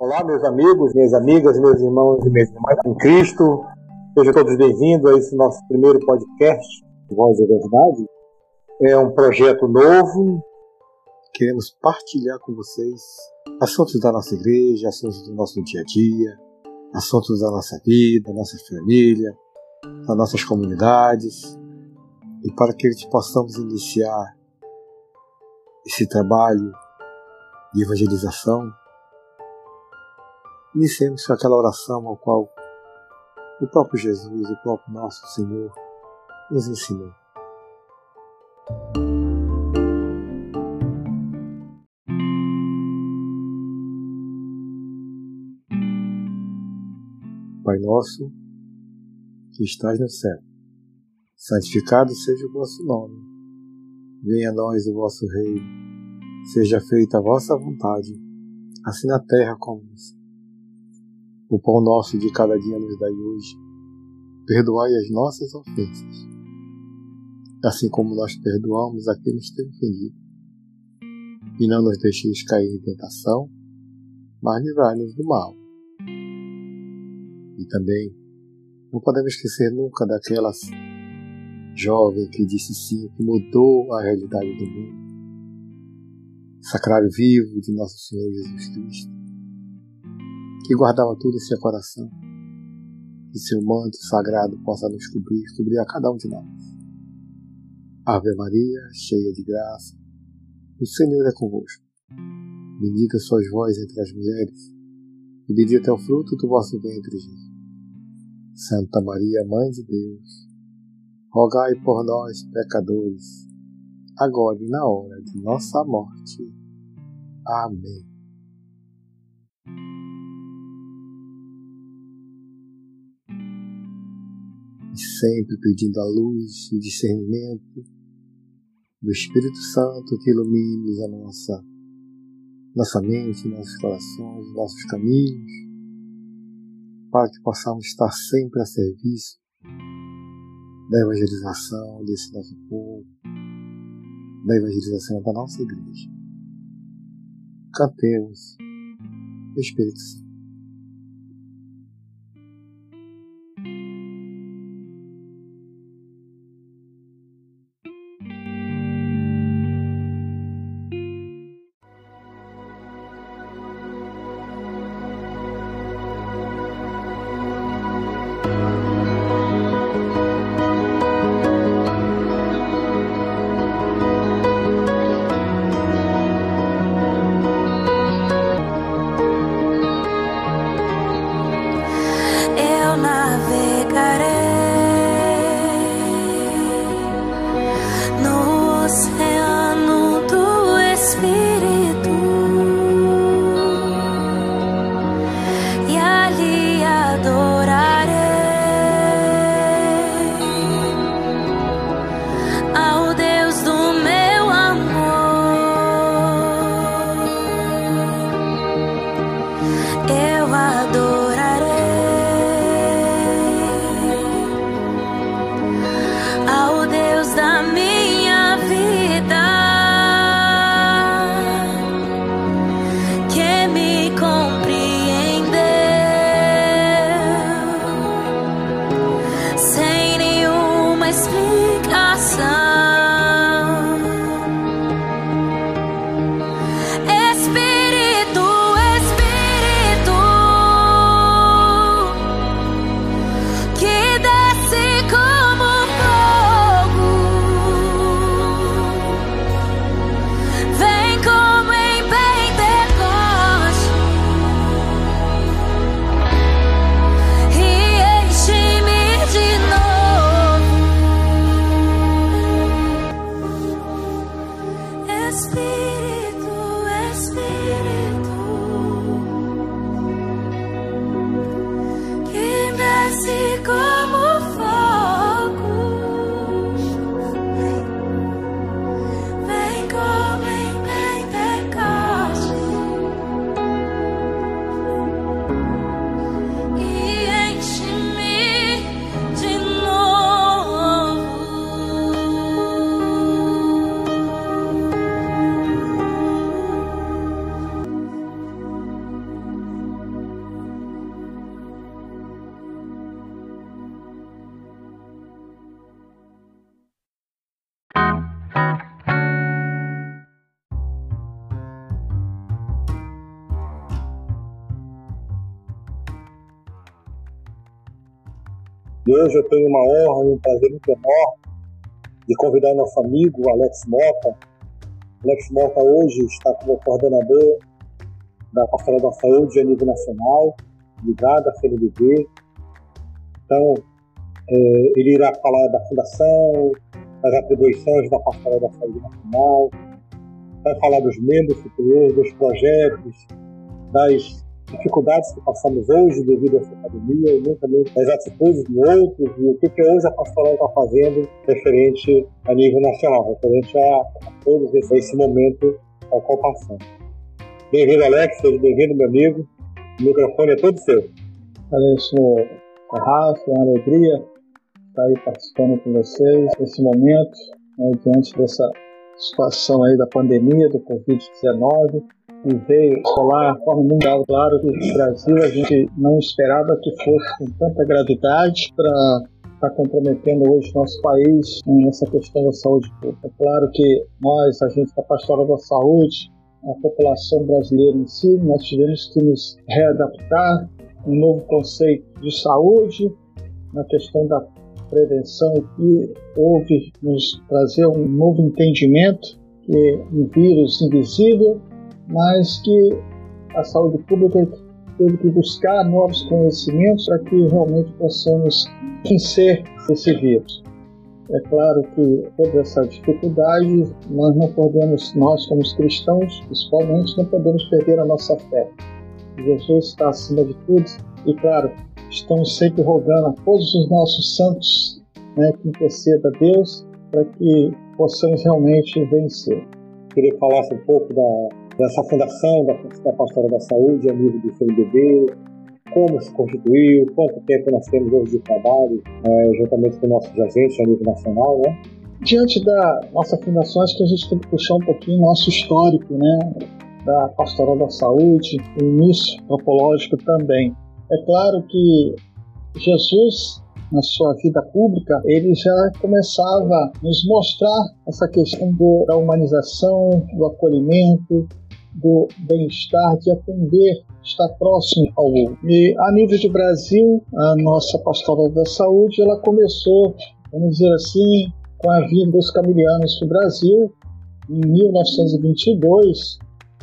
Olá, meus amigos, minhas amigas, meus irmãos e minhas irmãs em Cristo. Sejam todos bem-vindos a esse nosso primeiro podcast, Voz da Verdade. É um projeto novo. Queremos partilhar com vocês assuntos da nossa igreja, assuntos do nosso dia a dia, assuntos da nossa vida, da nossa família, das nossas comunidades. E para que possamos iniciar esse trabalho de evangelização, Iniciemos com aquela oração ao qual o próprio Jesus, o próprio nosso Senhor, nos ensinou. Pai nosso, que estás no céu, santificado seja o vosso nome. Venha a nós o vosso reino. Seja feita a vossa vontade, assim na terra como no céu. O pão nosso de cada dia nos dai hoje. Perdoai as nossas ofensas, assim como nós perdoamos a quem nos tem ofendido. E não nos deixeis cair em tentação, mas livrai-nos do mal. E também não podemos esquecer nunca daquela jovem que disse sim, que mudou a realidade do mundo. Sacrário vivo de nosso Senhor Jesus Cristo que guardava tudo em seu coração. Que seu manto sagrado possa nos cobrir, cobrir a cada um de nós. Ave Maria, cheia de graça, o Senhor é convosco. Bendita sois vós entre as mulheres, e bendito é o fruto do vosso ventre, Jesus. Santa Maria, Mãe de Deus, rogai por nós, pecadores, agora e na hora de nossa morte. Amém. Sempre pedindo a luz e discernimento do Espírito Santo que ilumine a nossa, nossa mente, nossos corações, nossos caminhos, para que possamos estar sempre a serviço da evangelização desse nosso povo, da evangelização da nossa igreja. Cantemos o Espírito Santo. E hoje eu tenho uma honra e um prazer muito enorme de convidar nosso amigo Alex Mota. Alex Mota hoje está como coordenador da Pastoral da Saúde a nível nacional, ligado à CNBB. Então, é, ele irá falar da fundação, das atribuições da Pastoral da Saúde Nacional, vai falar dos membros superiores, dos projetos, das dificuldades que passamos hoje devido a essa pandemia e também das atitudes de outros e o que, que hoje a pastoral está fazendo referente a nível nacional, referente a, a todos esse, esse momento ao qual passamos. Bem-vindo, Alex, seja bem-vindo, meu amigo. O microfone é todo seu. Agradeço a Rafa, é uma alegria estar aí participando com vocês nesse momento, né, diante dessa situação aí da pandemia do Covid-19 e veio solar a forma mundial. Claro que no Brasil a gente não esperava que fosse com tanta gravidade para estar tá comprometendo hoje nosso país nessa questão da saúde pública. É claro que nós, a gente da Pastoral da Saúde, a população brasileira em si, nós tivemos que nos readaptar um novo conceito de saúde, na questão da prevenção que houve nos trazer um novo entendimento que um vírus invisível, mas que a saúde pública teve que buscar novos conhecimentos para que realmente possamos vencer esse vírus. É claro que toda essa dificuldade nós não podemos, nós como cristãos, principalmente, não podemos perder a nossa fé. Jesus está acima de tudo e, claro, estamos sempre rogando a todos os nossos santos né, que interceda a Deus para que possamos realmente vencer. Queria que falasse um pouco da, dessa fundação da, da Pastoral da Saúde a nível do CNBB, como se constituiu, quanto tempo nós temos hoje de trabalho, é, juntamente com nossos agentes a nível nacional, né? Diante da nossa fundação, acho que a gente tem que puxar um pouquinho nosso histórico, né? Da Pastoral da Saúde, o início antropológico também. É claro que Jesus, na sua vida pública, ele já começava a nos mostrar essa questão do, da humanização, do acolhimento, do bem-estar, de atender, estar próximo ao outro. E a nível de Brasil, a nossa pastoral da saúde, ela começou, vamos dizer assim, com a vinda dos camilianos para o Brasil, em 1922,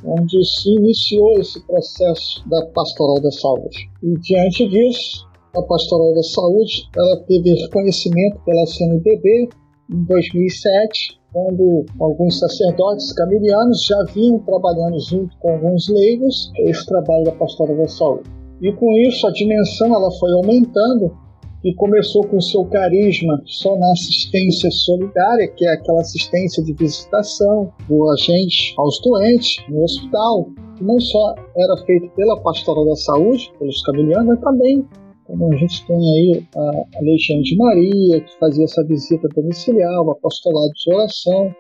onde se iniciou esse processo da pastoral da saúde. E diante disso, a pastoral da saúde ela teve reconhecimento pela CNBB em 2007, quando alguns sacerdotes camilianos já vinham trabalhando junto com alguns leigos esse trabalho da pastoral da saúde. E com isso a dimensão ela foi aumentando e começou com seu carisma só na assistência solidária, que é aquela assistência de visitação do agente aos doentes no hospital, não só era feito pela Pastoral da Saúde, pelos camilianos, mas também como a gente tem aí a, Legião de Maria, que fazia essa visita domiciliar, o apostolado de oração,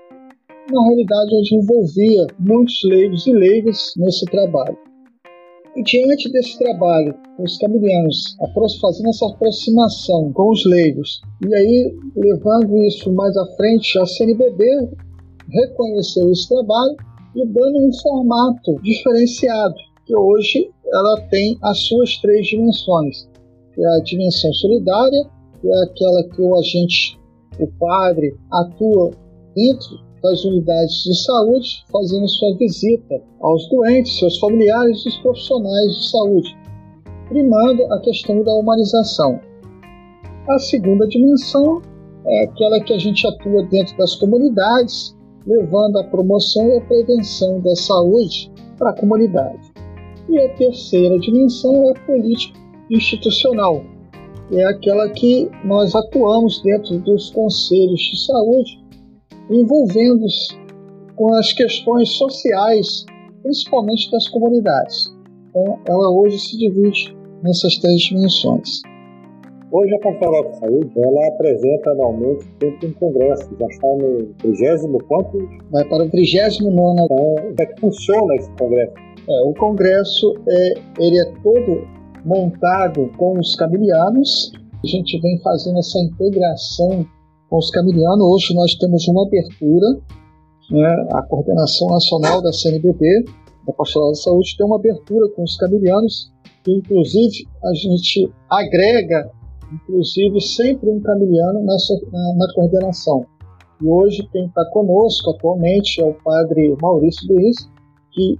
na realidade onde envolvia muitos leigos e leigas nesse trabalho. E diante desse trabalho, os camilianos fazendo essa aproximação com os leigos, e aí levando isso mais à frente, a CNBB reconheceu esse trabalho e dando um formato diferenciado, que hoje ela tem as suas três dimensões, que é a dimensão solidária, que é aquela que o agente, o padre, atua dentro das unidades de saúde, fazendo sua visita aos doentes, seus familiares e os profissionais de saúde, primando a questão da humanização. A segunda dimensão é aquela que a gente atua dentro das comunidades, levando a promoção e a prevenção da saúde para a comunidade. E a terceira dimensão é a política institucional, é aquela que nós atuamos dentro dos conselhos de saúde envolvendo-se com as questões sociais, principalmente das comunidades. Então, ela hoje se divide nessas três dimensões. Hoje a Pastoral da Saúde ela apresenta anualmente sempre um congresso, já está no 30 quanto? Vai para o 39 Então, como é que funciona esse congresso? É, o congresso é, ele é todo montado com os camilianos. A gente vem fazendo essa integração com os camilianos. Hoje nós temos uma abertura, né, a coordenação nacional da CNBB, da Pastoral da Saúde, tem uma abertura com os camilianos, que inclusive a gente agrega inclusive sempre um camiliano nessa, na, na coordenação. E hoje quem está conosco atualmente é o padre Maurício Luiz, que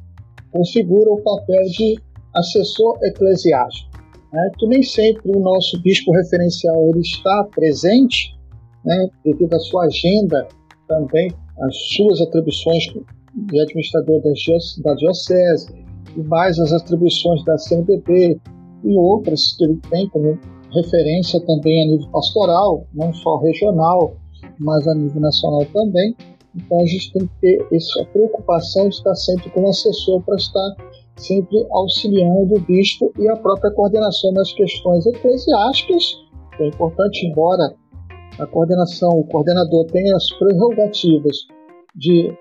configura o papel de assessor eclesiástico, né, que nem sempre o nosso bispo referencial ele está presente, né, devido à sua agenda também, as suas atribuições de administrador da diocese, e mais as atribuições da CNBB e outras que ele tem como referência também a nível pastoral, não só regional, mas a nível nacional também. Então a gente tem que ter essa preocupação de estar sempre com o assessor para estar sempre auxiliando o bispo e a própria coordenação das questões eclesiásticas. É importante, embora a coordenação, o coordenador tenha as prerrogativas de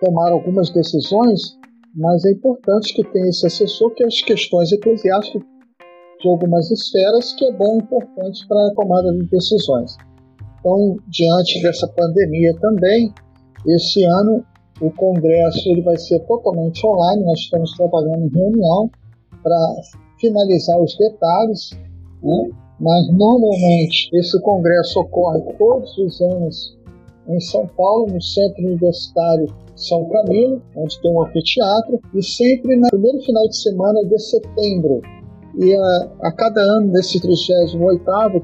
tomar algumas decisões, mas é importante que tenha esse assessor que as questões eclesiásticas de algumas esferas que é bom e importante para a tomada de decisões. Então, diante dessa pandemia também, esse ano o congresso ele vai ser totalmente online. Nós estamos trabalhando em reunião para finalizar os detalhes, né? Mas normalmente esse congresso ocorre todos os anos em São Paulo, no Centro Universitário São Camilo, onde tem um anfiteatro, e sempre no primeiro final de semana de setembro. E a, a cada ano desse 38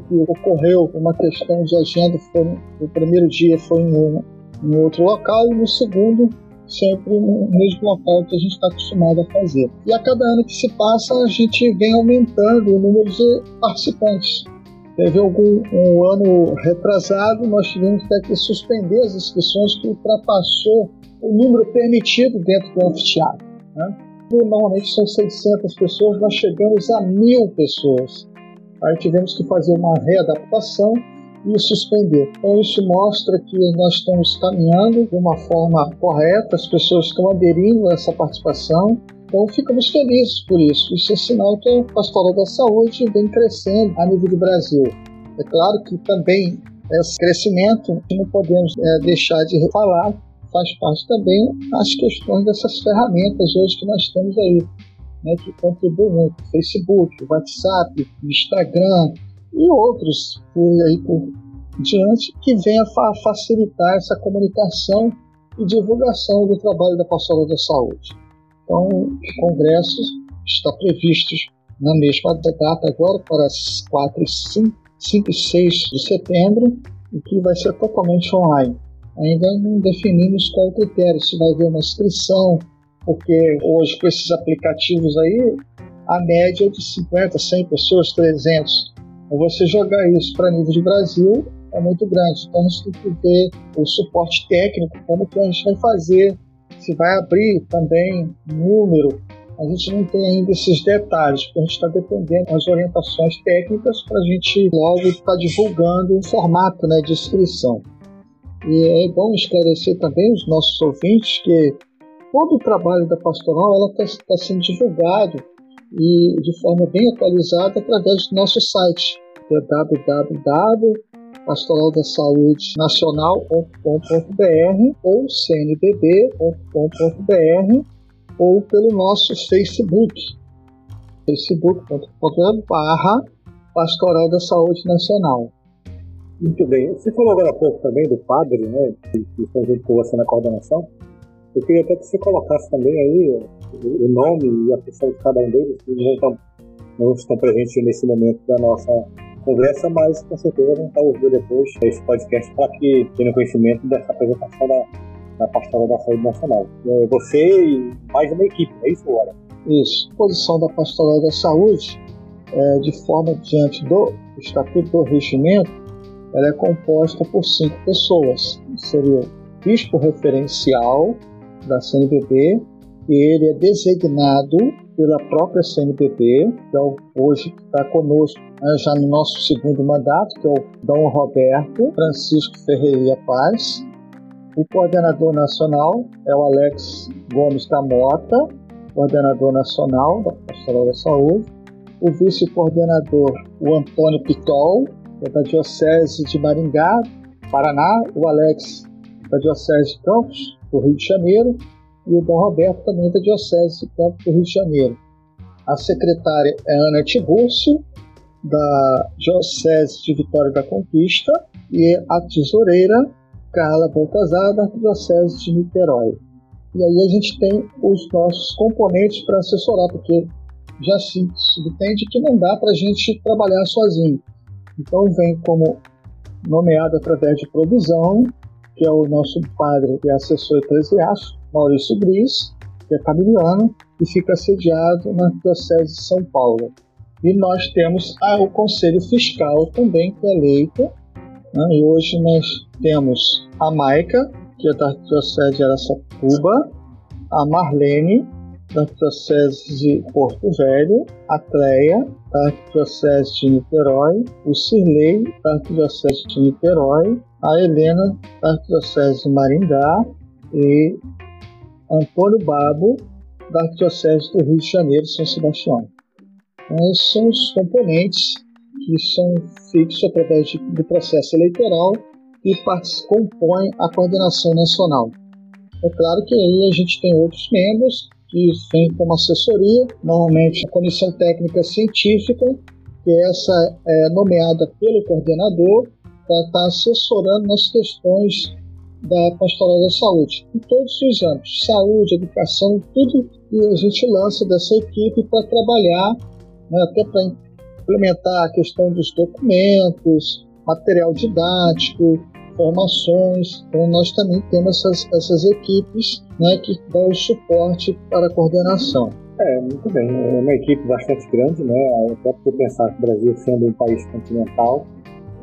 que ocorreu uma questão de agenda, foi, o primeiro dia foi em, um, em outro local e no segundo sempre no mesmo local que a gente está acostumado a fazer. E a cada ano que se passa, a gente vem aumentando o número de participantes. Teve algum um ano retrasado, nós tivemos até que suspender as inscrições que ultrapassou o número permitido dentro do anfiteatro. Né? Normalmente são 600 pessoas, nós chegamos a mil pessoas. Aí tivemos que fazer uma readaptação e suspender. Então isso mostra que nós estamos caminhando de uma forma correta, as pessoas estão aderindo a essa participação então ficamos felizes por isso. Isso é sinal que a pastoral da saúde vem crescendo a nível do Brasil. É claro que também esse crescimento não podemos é, deixar de falar, faz parte também as questões dessas ferramentas hoje que nós temos aí, né, que contribuem muito, Facebook, WhatsApp, Instagram e outros por aí por diante, que venham a facilitar essa comunicação e divulgação do trabalho da pastoral da saúde. Então, o congresso está previsto na mesma data agora, para as 4, 5, 5 e 6 de setembro, e que vai ser totalmente online. Ainda não definimos qual o critério, se vai haver uma inscrição, porque hoje com esses aplicativos aí, a média é de 50, 100 pessoas, 300. Então, você jogar isso para nível de Brasil é muito grande. Então, a gente tem que ver o suporte técnico, como que a gente vai fazer se vai abrir também número, a gente não tem ainda esses detalhes, porque a gente está dependendo das orientações técnicas para a gente logo estar tá divulgando o formato né, de inscrição. E é bom esclarecer também os nossos ouvintes que todo o trabalho da pastoral está tá sendo divulgado e de forma bem atualizada através do nosso site, que é www pastoral da saúde nacional.com.br ou cnbb.com.br ou pelo nosso Facebook, facebook.com barra Pastoral da Saúde Nacional. Muito bem. Você falou agora há pouco também do padre, né, que, que foi junto com você na coordenação. Eu queria até que você colocasse também aí o nome e a pessoa de cada um deles, que não estão, não estão presentes nesse momento da nossa conversa, mas com certeza vão estar ouvindo depois esse podcast para que tenham conhecimento dessa apresentação da, da Pastoral da Saúde Nacional. É, você e mais uma equipe, é isso, Laura? Isso. Posição da Pastoral da Saúde, é, de forma diante do Estatuto do Regimento, ela é composta por cinco pessoas. Seria o bispo referencial da e ele é designado pela própria CNBB, que é o, hoje está conosco já no nosso segundo mandato, que é o Dom Roberto Francisco Ferreira Paz. O coordenador nacional é o Alex Gomes da Mota, coordenador nacional da Pastoral da Saúde. O vice-coordenador, o Antônio Pitol, é da Diocese de Maringá, Paraná. O Alex, da Diocese de Campos, do Rio de Janeiro e o Dom Roberto também da Diocese de Campos do Rio de Janeiro. A secretária é Ana Tiburcio da Diocese de Vitória da Conquista, e a tesoureira Carla Baltazar, da Diocese de Niterói. E aí a gente tem os nossos componentes para assessorar, porque já se subtende que não dá para a gente trabalhar sozinho. Então vem como nomeado através de provisão, que é o nosso padre e assessor eclesiástico, Maurício Gris, que é camiliano, e fica sediado na Diocese de São Paulo. E nós temos ah, o Conselho Fiscal também, que é eleito, né? e hoje nós temos a Maica, que é da Diocese de Araçatuba, a Marlene, da Diocese de Porto Velho, a Cleia, da Diocese de Niterói, o Cirlei, da Diocese de Niterói, a Helena, da Diocese de Maringá e Antônio Babo, da Diocese do Rio de Janeiro, São Sebastião. Então, esses são os componentes que são feitos através de, do processo eleitoral e compõem a coordenação nacional. É claro que aí a gente tem outros membros que vêm como assessoria, normalmente a comissão técnica científica, que essa é nomeada pelo coordenador para estar assessorando nas questões da pastoral da saúde, em todos os âmbitos, saúde, educação, tudo que a gente lança dessa equipe para trabalhar, né, até para implementar a questão dos documentos, material didático, formações. Então, nós também temos essas, essas equipes né, que dão o suporte para a coordenação. É, muito bem. É uma equipe bastante grande, né? Até por pensar que o Brasil sendo um país continental,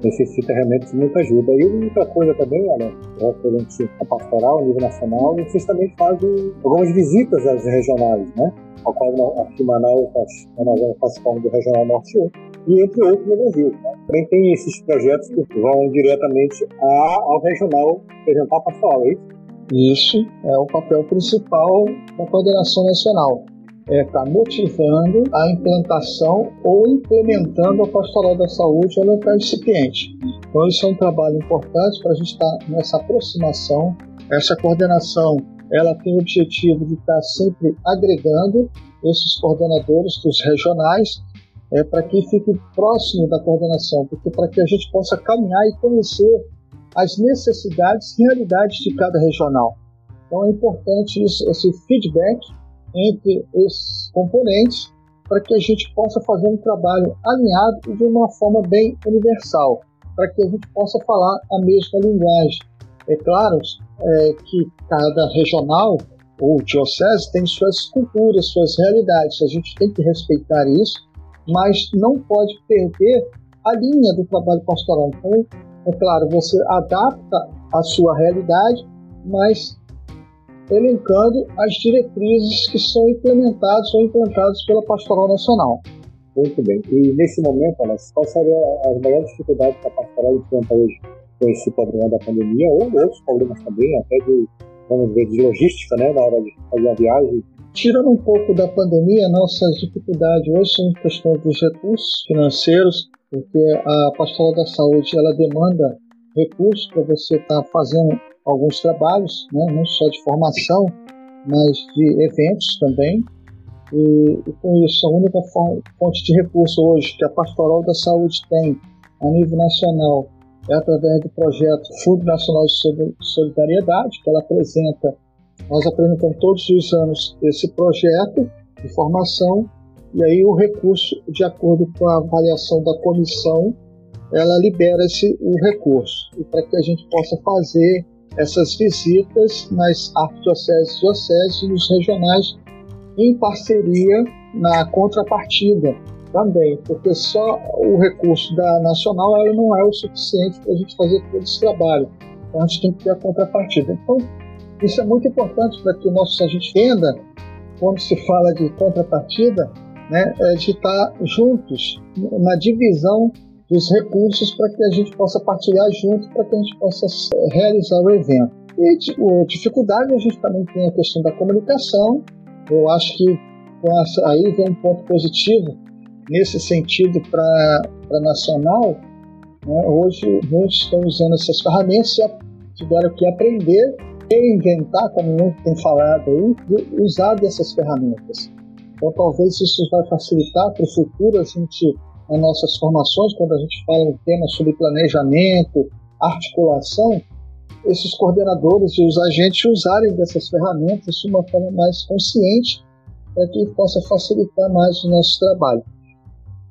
necessita realmente de muita ajuda. E outra coisa também, olha, referente a pastoral a nível nacional, vocês também fazem algumas visitas às regionais, né? Ao qual aqui em Manaus, Manaus faz parte do Regional Norte 1, e entre outros no Brasil. Né? Também tem esses projetos que vão diretamente ao regional apresentar a pastoral, é isso? Isso é o papel principal da coordenação nacional é, está motivando a implantação ou implementando a pastoral da saúde ao local incipiente. Então, isso é um trabalho importante para a gente estar tá nessa aproximação. Essa coordenação ela tem o objetivo de estar tá sempre agregando esses coordenadores dos regionais é, para que fique próximo da coordenação, porque para que a gente possa caminhar e conhecer as necessidades e realidades de cada regional. Então é importante isso, esse feedback entre esses componentes para que a gente possa fazer um trabalho alinhado e de uma forma bem universal, para que a gente possa falar a mesma linguagem. É claro é, que cada regional ou diocese tem suas culturas, suas realidades, a gente tem que respeitar isso, mas não pode perder a linha do trabalho pastoral. Então, é claro, você adapta a sua realidade, mas elencando as diretrizes que são implementadas ou implantadas pela Pastoral Nacional. Muito bem. E nesse momento, Alex, qual seria as maiores dificuldades que a Pastoral enfrenta hoje com esse problema da pandemia ou outros problemas também, até de, vamos ver, de logística, né, na hora de fazer a viagem? Tirando um pouco da pandemia, nossas dificuldades hoje são questões dos recursos financeiros, porque a Pastoral da Saúde ela demanda recursos para você estar tá fazendo alguns trabalhos, né, não só de formação, mas de eventos também. E, e com isso, a única fonte de recurso hoje que a Pastoral da Saúde tem a nível nacional é através do projeto Fundo Nacional de Solidariedade, que ela apresenta, nós apresentamos todos os anos esse projeto de formação, e aí o recurso, de acordo com a avaliação da comissão, ela libera esse, o recurso, e para que a gente possa fazer essas visitas nas arquidioceses, dioceses e nos regionais em parceria na contrapartida também, porque só o recurso da nacional ela não é o suficiente para a gente fazer todo esse trabalho. Então a gente tem que ter a contrapartida. Então isso é muito importante para que o nosso a gente entenda quando se fala de contrapartida, né, é de estar juntos na divisão dos recursos para que a gente possa partilhar junto, para que a gente possa eh, realizar o evento. E tipo, dificuldade a gente também tem a questão da comunicação. Eu acho que essa, aí vem um ponto positivo nesse sentido para a nacional. Né? Hoje muitos estão usando essas ferramentas e tiveram que aprender reinventar, como muito tem falado aí, de usar dessas ferramentas. Então talvez isso vai facilitar para o futuro a gente nas nossas formações, quando a gente fala um tema sobre planejamento, articulação, esses coordenadores e os agentes usarem dessas ferramentas de uma forma mais consciente para que possa facilitar mais o nosso trabalho.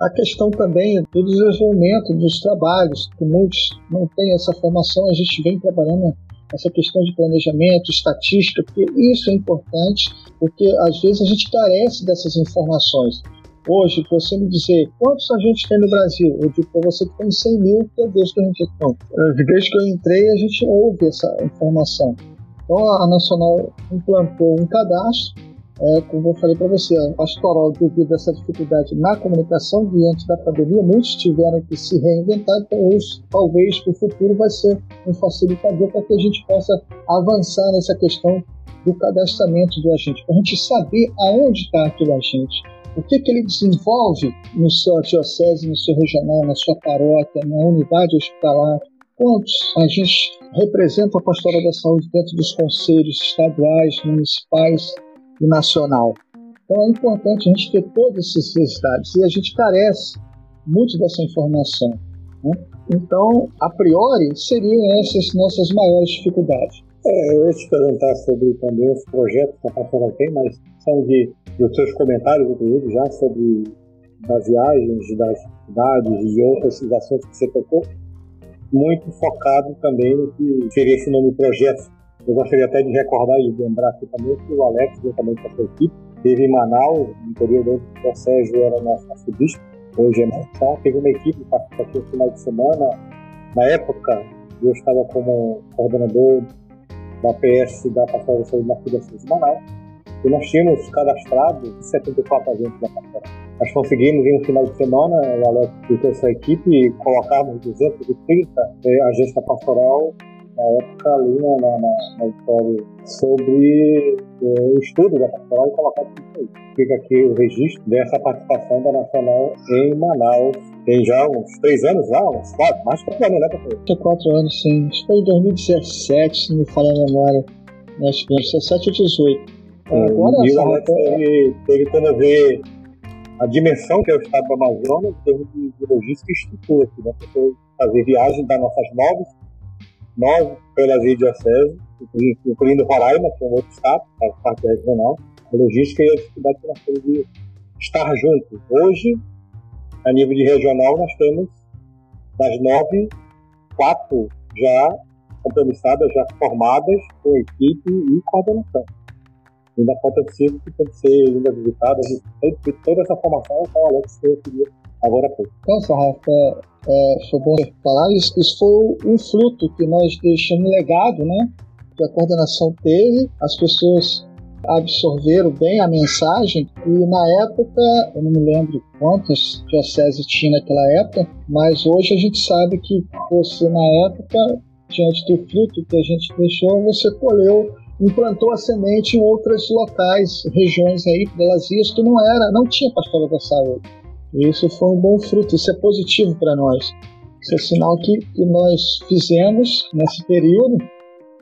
A questão também do desenvolvimento dos trabalhos, que muitos não têm essa formação, a gente vem trabalhando essa questão de planejamento, estatística, porque isso é importante, porque às vezes a gente carece dessas informações. Hoje, você me dizer quantos a gente tem no Brasil, eu digo para você que tem 100 mil, que é desde que a gente não. Desde que eu entrei, a gente ouve essa informação. Então, a Nacional implantou um cadastro é, como eu falei para você, a pastoral, devido a essa dificuldade na comunicação diante da pandemia, muitos tiveram que se reinventar, então hoje, talvez, para o futuro, vai ser um facilitador para que a gente possa avançar nessa questão do cadastramento do agente, para a gente saber aonde está aquele agente, o que, que ele desenvolve no seu diocese, no seu regional, na sua paróquia, na unidade hospitalar, quantos agentes representam a pastoral da saúde dentro dos conselhos estaduais, municipais, e nacional. Então é importante a gente ter todos esses resultados e a gente carece muito dessa informação. Né? Então, a priori, seriam essas nossas maiores dificuldades. É, eu ia te perguntar sobre também os projetos que a Pastoral tem, mas são de, de seus comentários, inclusive, já sobre das viagens, das cidades e outros assuntos que você tocou, muito focado também no que seria esse nome projeto eu gostaria até de recordar e lembrar aqui também que o Alex, juntamente com a sua equipe, teve em Manaus, no período onde o Sérgio era nosso arcebispo, hoje é então teve uma equipe aqui no final de semana. Na época, eu estava como coordenador da PS da Pastoral da Saúde Fundação de Manaus, e nós tínhamos cadastrado 74 agentes da pastoral. Nós conseguimos, em um final de semana, o Alex e a sua equipe, colocarmos 230 eh, agentes da pastoral na época ali na, na, na história sobre é, o estudo da pastoral e colocar tudo isso aí. Fica aqui o registro dessa participação da Nacional em Manaus. Tem já uns três anos lá, uns quatro, mais quatro anos, né, professor? Quatro anos, sim. Acho que foi em 2017, se me falha a memória. Acho que 17 ou 18. É, Agora, e o Alex teve, teve como ver a dimensão que é o estado do Amazonas em termos de, logística e estrutura aqui, né? Porque fazer viagem das nossas novas nove pelas dioceses, incluindo Roraima, que é um outro estado, faz parte regional, a logística e a dificuldade que nós temos de estar juntos. Hoje, a nível de regional, nós temos das nove, quatro já compromissadas, já formadas, com equipe e coordenação. Ainda falta cinco que tem que ser ainda visitadas. E toda essa formação é o Alex que eu queria agora pouco. Então, Rafa, é, foi bom falar, isso, isso foi um fruto que nós deixamos legado, né? Que a coordenação teve, as pessoas absorveram bem a mensagem e na época, eu não me lembro quantas dioceses tinha naquela época, mas hoje a gente sabe que você na época, diante do fruto que a gente deixou, você colheu, implantou a semente em outros locais, regiões aí, pelas que não era, não tinha pastoral da saúde. E isso foi um bom fruto, isso é positivo para nós. Isso é sinal que, que nós fizemos nesse período,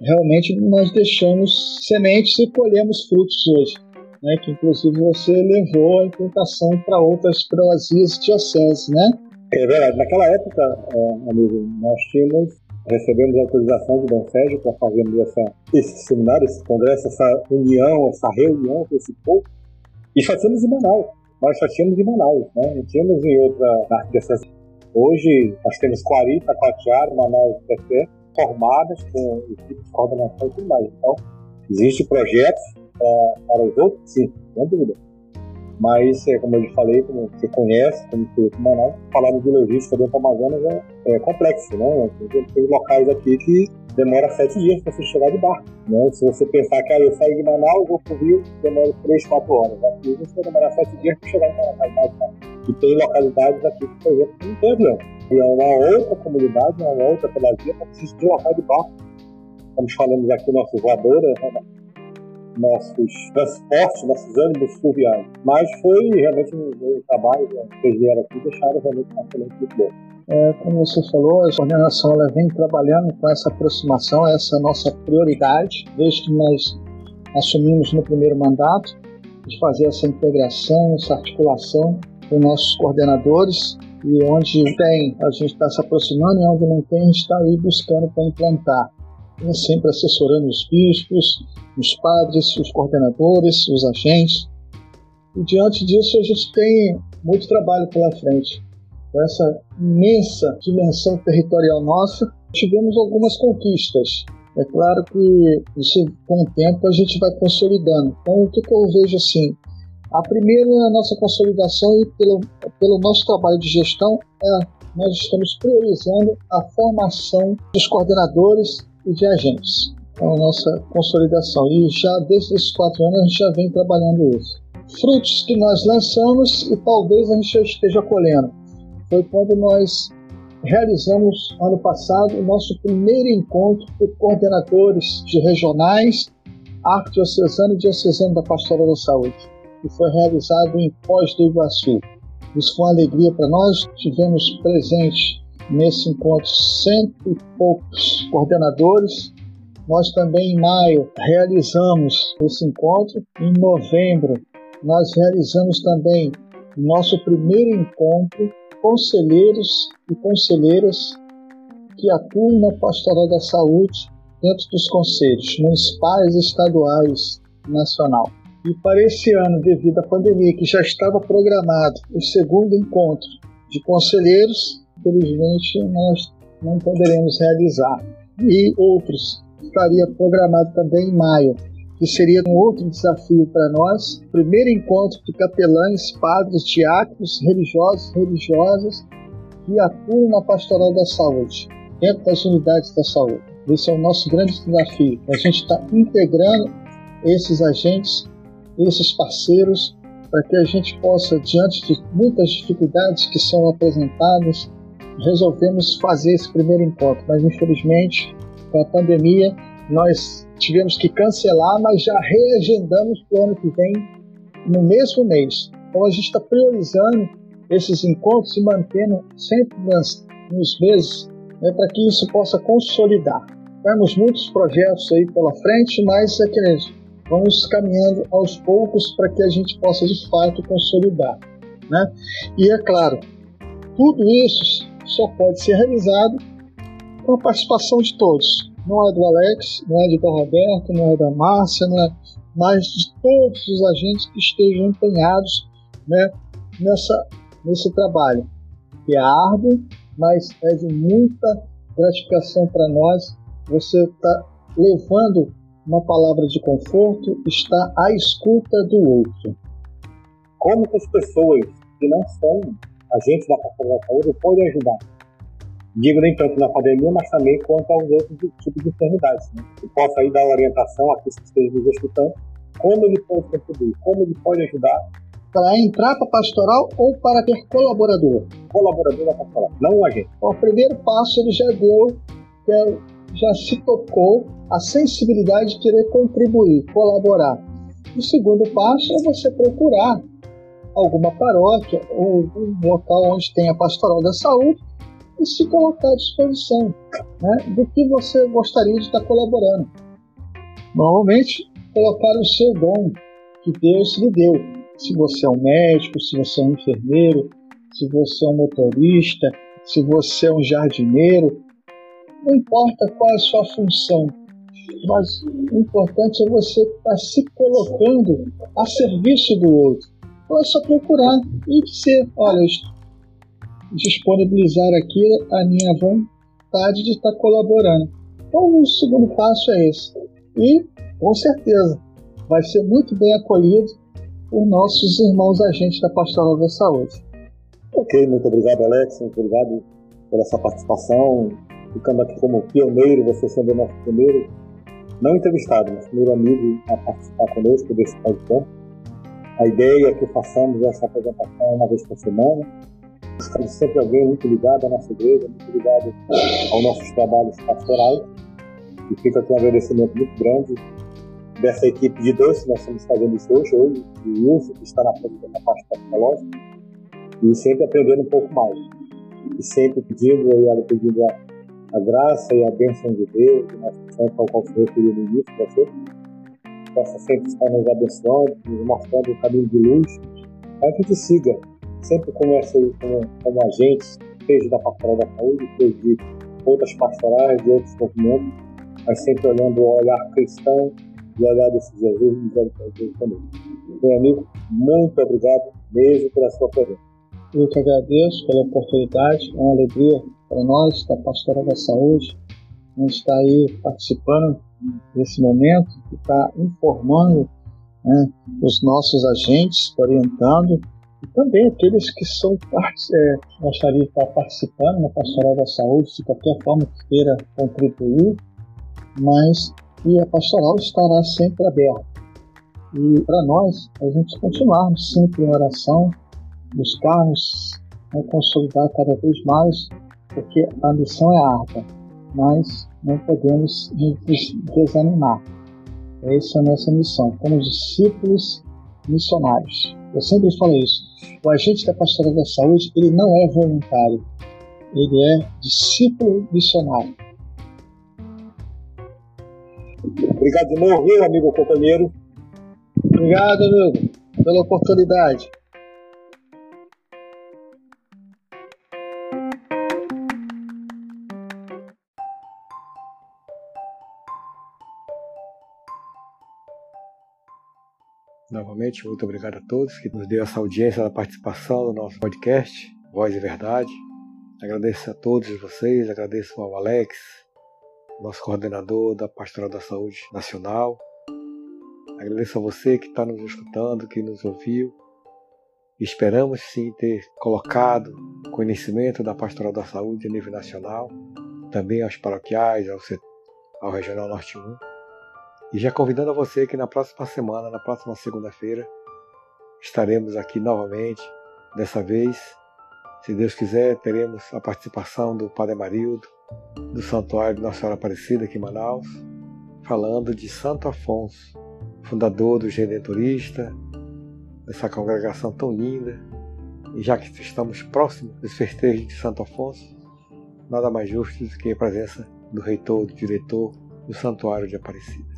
realmente nós deixamos sementes e colhemos frutos hoje. Né, que inclusive você levou a implantação para outras prelazias dioceses, né? É verdade. Naquela época, é, amigo, nós tínhamos, recebemos autorização do Dom Sérgio para fazermos essa, esse seminário, esse congresso, essa união, essa reunião com esse povo, e fazemos em Manaus nós só tínhamos em Manaus, né? não tínhamos em outra arquidiocese. Hoje nós temos 40, Quatiara, Manaus e Tefé, formadas com equipes de coordenação e tudo mais. Então, existem projetos é, para os outros? Sim, sem dúvida. Mas, é, como eu lhe falei, como você conhece, como você conhece Manaus, falar de logística dentro do Amazonas é, é complexo, né? Tem, tem locais aqui que demora sete dias para você chegar de barco. Né? Se você pensar que ah, eu saio de Manaus, vou para o Rio, demora três, quatro horas. Aqui você vai demorar sete dias para chegar em Manaus. Tá? E tem localidades aqui, por exemplo, que não tem avião. E é uma outra comunidade, uma outra pedagogia para se deslocar de barco. Estamos falando aqui nossas voadoras, né? Nossos transportes, nossos ônibus fluviais. Mas foi realmente um, trabalho, né? vocês vieram aqui deixaram realmente uma excelente muito. É, como você falou, a coordenação ela vem trabalhando com essa aproximação, essa é a nossa prioridade, desde que nós assumimos no primeiro mandato, de fazer essa integração, essa articulação com nossos coordenadores E onde tem, a gente está se aproximando, e onde não tem, a gente está aí buscando para implantar. Sempre assessorando os bispos, os padres, os coordenadores, os agentes. E diante disso, a gente tem muito trabalho pela frente. Com essa imensa dimensão territorial nossa, tivemos algumas conquistas. É claro que isso, com o tempo, a gente vai consolidando. Então, o que, que eu vejo assim? A primeira, a nossa consolidação e pelo, pelo nosso trabalho de gestão, é, nós estamos priorizando a formação dos coordenadores e de agentes. Então, a nossa consolidação. E já desde esses quatro anos a gente já vem trabalhando isso. Frutos que nós lançamos e talvez a gente já esteja colhendo. Foi quando nós realizamos ano passado o nosso primeiro encontro com coordenadores de regionais, arquidiocesano e diocesano da Pastoral da Saúde que foi realizado em Foz do Iguaçu. Isso foi uma alegria para nós. Tivemos presente nesse encontro cento e poucos coordenadores. Nós também em maio realizamos esse encontro. Em novembro nós realizamos também nosso primeiro encontro conselheiros e conselheiras que atuam na pastoral da saúde dentro dos conselhos municipais, estaduais, nacional. E para esse ano, devido à pandemia, que já estava programado o segundo encontro de conselheiros, infelizmente nós não poderemos realizar. E outros estaria programado também em maio, que seria um outro desafio para nós. Primeiro encontro de capelães, padres, diáconos, religiosos, religiosas que atuam na pastoral da saúde, dentro das unidades da saúde. Esse é o nosso grande desafio. A gente está integrando esses agentes esses parceiros, para que a gente possa, diante de muitas dificuldades que são apresentadas, resolvemos fazer esse primeiro encontro. Mas, infelizmente, com a pandemia, nós tivemos que cancelar, mas já reagendamos para o ano que vem, no mesmo mês. Então, a gente está priorizando esses encontros e mantendo sempre nas, nos meses né, para que isso possa consolidar. Temos muitos projetos aí pela frente, mas é que vamos caminhando aos poucos para que a gente possa de fato consolidar. Né? E é claro, tudo isso só pode ser realizado com a participação de todos. Não é do Alex, não é do Roberto, não é da Márcia, não é, mas de todos os agentes que estejam empenhados né, nessa, nesse trabalho, é árduo, mas é de muita gratificação para nós. Você está levando uma palavra de conforto está à escuta do outro. Como que as pessoas que não são agentes da pastoral da saúde podem ajudar? Digo nem tanto na pandemia, mas também quanto aos outros tipos de enfermidades. Né? Eu posso aí dar orientação a quem esteja nos escutando, como ele pode contribuir, como ele pode ajudar. Para entrar para a pastoral ou para ter colaborador? Colaborador da pastoral, não um agente. O primeiro passo ele já deu, é, já se tocou a sensibilidade de querer contribuir, colaborar. O segundo passo é você procurar alguma paróquia ou algum local onde tem a pastoral da saúde e se colocar à disposição né, do que você gostaria de estar colaborando. Normalmente, colocar o seu dom que Deus lhe deu. Se você é um médico, se você é um enfermeiro, se você é um motorista, se você é um jardineiro, não importa qual é a sua função, mas o importante é você estar se colocando a serviço do outro. Então é só procurar e dizer, olha, disponibilizar aqui a minha vontade de estar colaborando. Então o segundo passo é esse. E, com certeza, vai ser muito bem acolhido por nossos irmãos agentes da Pastoral da Saúde. Ok, muito obrigado, Alex. Muito obrigado por essa participação. Ficando aqui como pioneiro, você sendo o nosso primeiro não entrevistado, mas primeiro amigo a participar conosco desse podcast. A ideia é que façamos essa apresentação uma vez por semana. Estamos sempre alguém muito ligado à nossa igreja, muito ligado aos nossos trabalhos pastorais. E fica aqui um agradecimento muito grande dessa equipe de que nós estamos fazendo isso hoje, hoje, o Wilson, que está na, parte tecnológica, e sempre aprendendo um pouco mais. E sempre pedindo, e pedindo a a graça e a bênção de Deus, nosso santo ao qual se referiu no início, você possa sempre estar nos abençoando, nos mostrando o caminho de luz, para que gente siga sempre conhece aí como, como agentes, seja da pastoral da saúde, seja de outras pastorais, de outros movimentos, mas sempre olhando o olhar cristão e olhar desse Jesus misericordioso também. Meu amigo, muito obrigado mesmo pela sua presença. Eu que agradeço pela oportunidade, é uma alegria para nós da Pastoral da Saúde, a gente está aí participando desse momento, está informando né, os nossos agentes, orientando, e também aqueles que são é, gostariam de estar participando na Pastoral da Saúde, de qualquer forma que queira contribuir, mas e a pastoral estará sempre aberta. E para nós, a gente continuarmos sempre em oração, buscarmos né, consolidar cada vez mais, porque a missão é árdua, mas não podemos nos desanimar. Essa é a nossa missão, como discípulos missionários. Eu sempre falo isso. O agente da pastoral da saúde, ele não é voluntário, ele é discípulo missionário. Obrigado de novo, meu amigo companheiro. Obrigado, amigo, pela oportunidade. Novamente, muito obrigado a todos que nos deu essa audiência da participação do nosso podcast, Voz e Verdade. Agradeço a todos vocês, agradeço ao Alex, nosso coordenador da Pastoral da Saúde Nacional. Agradeço a você que está nos escutando, que nos ouviu. Esperamos sim ter colocado conhecimento da Pastoral da Saúde a nível nacional, também aos paroquiais, ao, ao Regional Norte 1 e já convidando a você que na próxima semana, na próxima segunda-feira, estaremos aqui novamente. Dessa vez, se Deus quiser, teremos a participação do Padre Marildo, do Santuário de Nossa Senhora Aparecida aqui em Manaus, falando de Santo Afonso, fundador do Redentorista, dessa congregação tão linda. E já que estamos próximos dos festejos de Santo Afonso, nada mais justo do que a presença do reitor, do diretor do Santuário de Aparecida.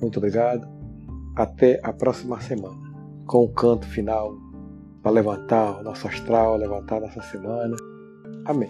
Muito obrigado. Até a próxima semana, com o canto final para levantar o nosso astral, levantar a nossa semana. Amém.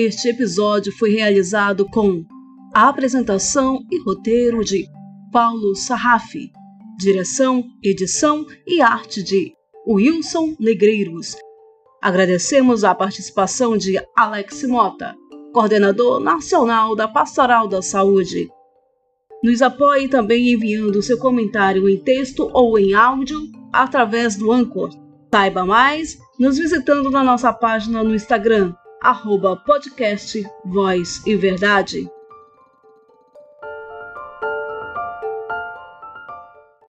Este episódio foi realizado com a apresentação e roteiro de Paulo Sarrafi, direção, edição e arte de Wilson Negreiros. Agradecemos a participação de Alex Mota, coordenador nacional da Pastoral da Saúde. Nos apoie também enviando seu comentário em texto ou em áudio através do Anchor. Saiba mais nos visitando na nossa página no Instagram, arroba podcast Voz e Verdade.